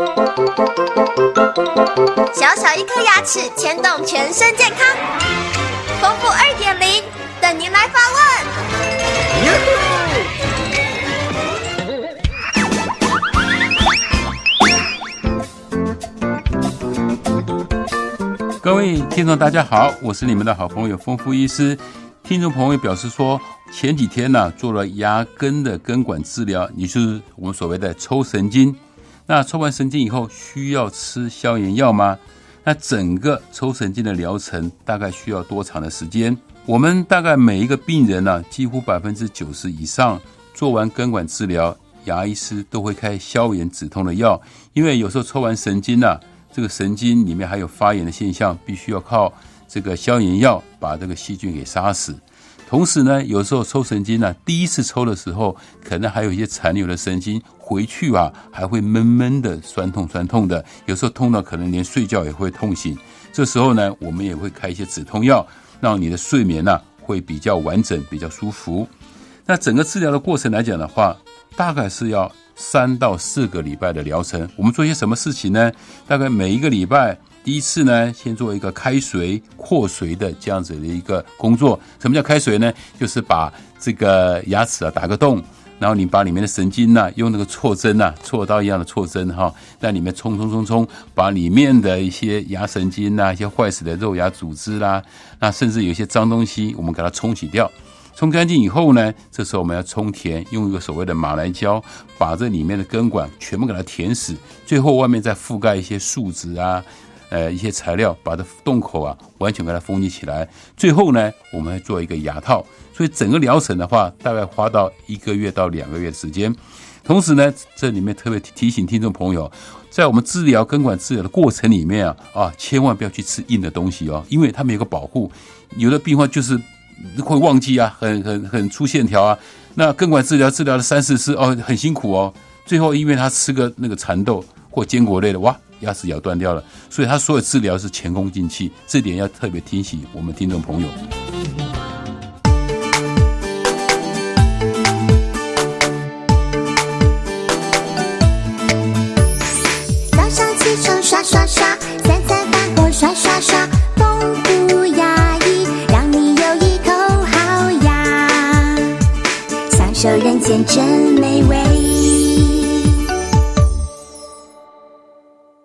小小一颗牙齿牵动全身健康，丰富二点零等您来发问。各位听众，大家好，我是你们的好朋友丰富医师。听众朋友表示说，前几天呢做了牙根的根管治疗，也就是我们所谓的抽神经。那抽完神经以后需要吃消炎药吗？那整个抽神经的疗程大概需要多长的时间？我们大概每一个病人呢，几乎百分之九十以上做完根管治疗，牙医师都会开消炎止痛的药，因为有时候抽完神经呢，这个神经里面还有发炎的现象，必须要靠这个消炎药把这个细菌给杀死。同时呢，有时候抽神经呢，第一次抽的时候，可能还有一些残留的神经，回去啊还会闷闷的、酸痛酸痛的，有时候痛到可能连睡觉也会痛醒。这时候呢，我们也会开一些止痛药，让你的睡眠呢会比较完整、比较舒服。那整个治疗的过程来讲的话，大概是要三到四个礼拜的疗程。我们做些什么事情呢？大概每一个礼拜。第一次呢，先做一个开髓扩髓的这样子的一个工作。什么叫开髓呢？就是把这个牙齿啊打个洞，然后你把里面的神经呐，用那个错针呐，锉刀一样的错针哈，在里面冲冲冲冲，把里面的一些牙神经呐、一些坏死的肉芽组织啦，那甚至有些脏东西，我们给它冲洗掉。冲干净以后呢，这时候我们要充填，用一个所谓的马来胶，把这里面的根管全部给它填死，最后外面再覆盖一些树脂啊。呃，一些材料把这洞口啊完全给它封闭起来。最后呢，我们会做一个牙套。所以整个疗程的话，大概花到一个月到两个月时间。同时呢，这里面特别提醒听众朋友，在我们治疗根管治疗的过程里面啊啊，千万不要去吃硬的东西哦，因为它们有个保护。有的病患就是会忘记啊，很很很粗线条啊。那根管治疗治疗了三四次哦，很辛苦哦。最后因为他吃个那个蚕豆或坚果类的，哇！牙齿咬断掉了，所以他所有治疗是前功尽弃，这点要特别提醒我们听众朋友。早上起床刷刷刷，三餐饭后刷刷刷，丰富牙医让你有一口好牙，享受人间真美味。